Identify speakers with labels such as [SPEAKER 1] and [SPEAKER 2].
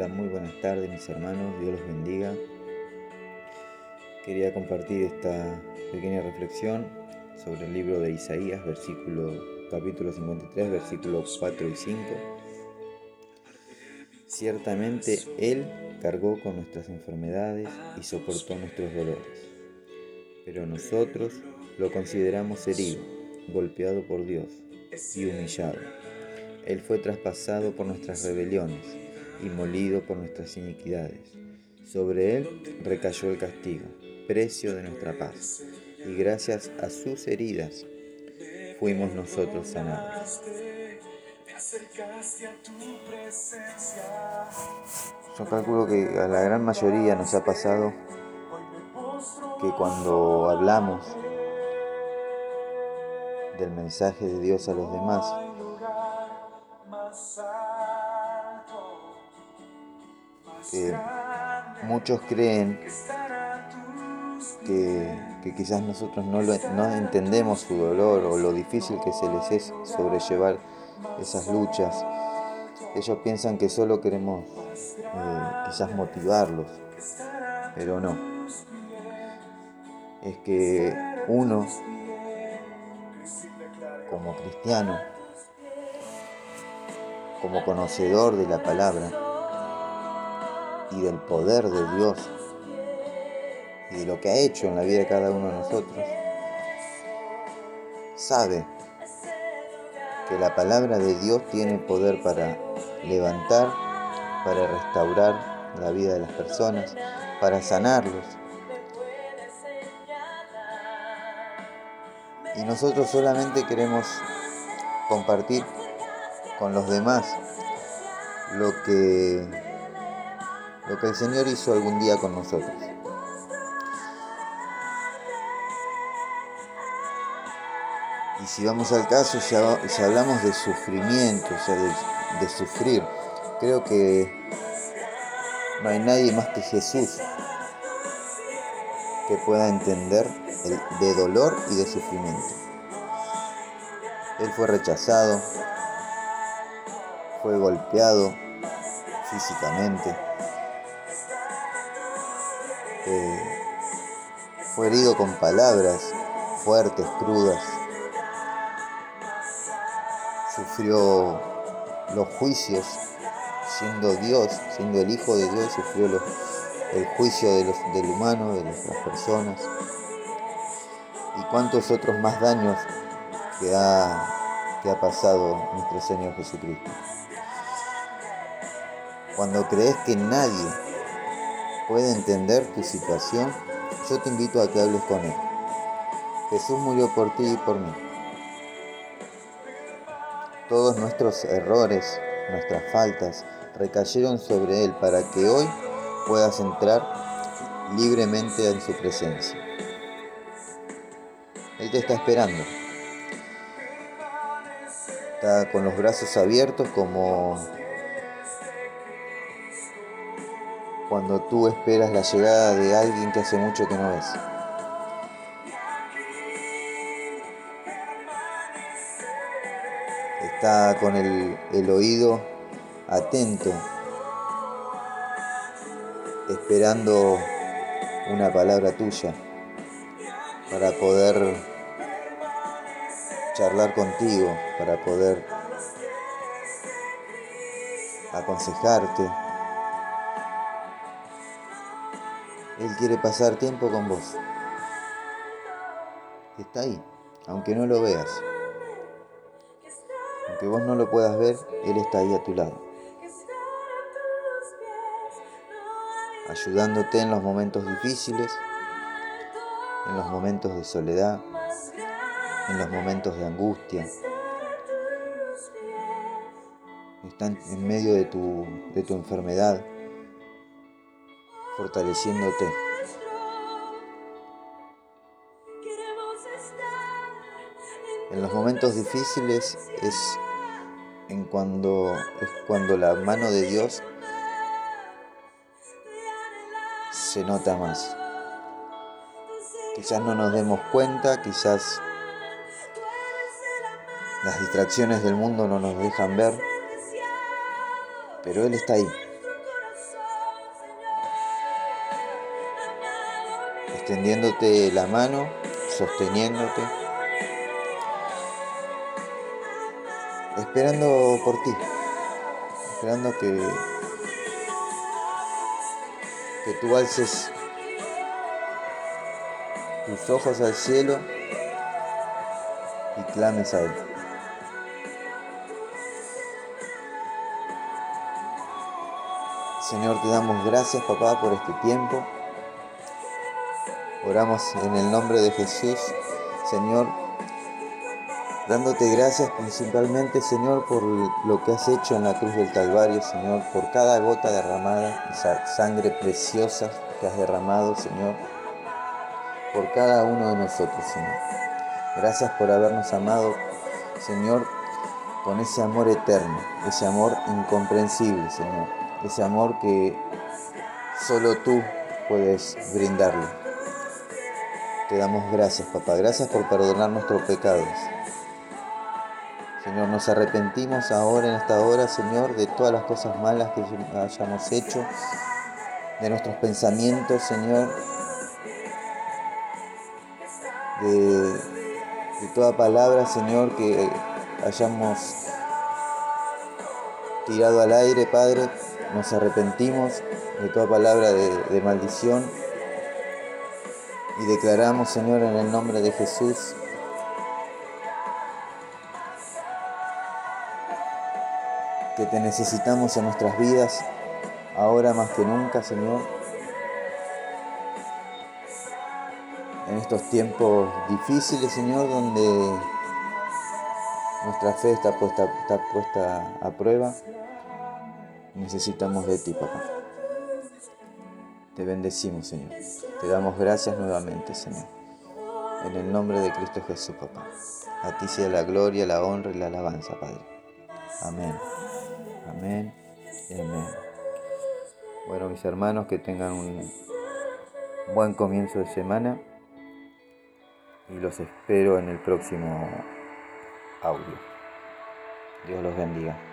[SPEAKER 1] Hola, muy buenas tardes mis hermanos, Dios los bendiga. Quería compartir esta pequeña reflexión sobre el libro de Isaías, versículo, capítulo 53, versículos 4 y 5. Ciertamente Él cargó con nuestras enfermedades y soportó nuestros dolores, pero nosotros lo consideramos herido, golpeado por Dios y humillado. Él fue traspasado por nuestras rebeliones y molido por nuestras iniquidades. Sobre él recayó el castigo, precio de nuestra paz, y gracias a sus heridas fuimos nosotros sanados. Yo calculo que a la gran mayoría nos ha pasado que cuando hablamos del mensaje de Dios a los demás, que muchos creen que, quizás nosotros no, no entendemos su dolor o lo difícil que se les es sobrellevar esas luchas. Ellos piensan que solo queremos eh, quizás motivarlos, pero no. Es que uno, como cristiano, como conocedor de la palabra, y del poder de Dios y de lo que ha hecho en la vida de cada uno de nosotros, sabe que la palabra de Dios tiene poder para levantar, para restaurar la vida de las personas, para sanarlos. Y nosotros solamente queremos compartir con los demás lo que lo que el Señor hizo algún día con nosotros. Y si vamos al caso, si, hablamos de sufrimiento, o sea, de, sufrir, creo que no hay nadie más que Jesús que pueda entender de dolor y de sufrimiento. Él fue rechazado, fue golpeado físicamente, eh, fue herido con palabras fuertes, crudas. Sufrió los juicios, siendo Dios, siendo el Hijo de Dios, sufrió el juicio de los, del humano, de las personas. Y cuántos otros más daños que ha, que ha pasado nuestro Señor Jesucristo. Cuando crees que nadie puede entender tu situación, yo te invito a que hables con Él. Jesús murió por ti y por mí. Todos nuestros errores, nuestras faltas, recayeron sobre Él para que hoy puedas entrar libremente en su presencia. Él te está esperando. Está con los brazos abiertos como cuando tú esperas la llegada de alguien que hace mucho que no ves. Está con el, el oído atento, esperando una palabra tuya para poder charlar contigo, para poder aconsejarte, Él quiere pasar tiempo con vos. Está ahí, aunque no lo veas. Aunque vos no lo puedas ver, Él está ahí a tu lado. Ayudándote en los momentos difíciles, en los momentos de soledad, en los momentos de angustia. Está en medio de tu, de tu enfermedad fortaleciéndote. En los momentos difíciles es en cuando es cuando la mano de Dios se nota más. Quizás no nos demos cuenta, quizás las distracciones del mundo no nos dejan ver, pero Él está ahí extendiéndote la mano, sosteniéndote, esperando por ti, esperando que, que tú alces tus ojos al cielo y clames a Él. Señor, te damos gracias, papá, por este tiempo. Oramos en el nombre de Jesús, Señor, dándote gracias principalmente, Señor, por lo que has hecho en la cruz del Calvario, Señor, por cada gota derramada, esa sangre preciosa que has derramado, Señor, por cada uno de nosotros, Señor. Gracias por habernos amado, Señor, con ese amor eterno, ese amor incomprensible, Señor, ese amor que solo tú puedes brindarle. Te damos gracias, papá. Gracias por perdonar nuestros pecados. Señor, nos arrepentimos ahora en esta hora, Señor, de todas las cosas malas que hayamos hecho, de nuestros pensamientos, Señor, de, toda palabra, Señor, que hayamos tirado al aire, Padre. Nos arrepentimos de toda palabra de maldición y declaramos, Señor, en el nombre de Jesús, que te necesitamos en nuestras vidas, ahora más que nunca, Señor. En estos tiempos difíciles, Señor, donde nuestra fe está puesta, está puesta a prueba, necesitamos de ti, papá. Te bendecimos, Señor. Te damos gracias nuevamente, Señor. En el nombre de Cristo Jesús, papá. A ti sea la gloria, la honra y la alabanza, Padre. Amén. Amén y amén. Bueno, mis hermanos, que tengan un buen comienzo de semana y los espero en el próximo audio. Dios los bendiga.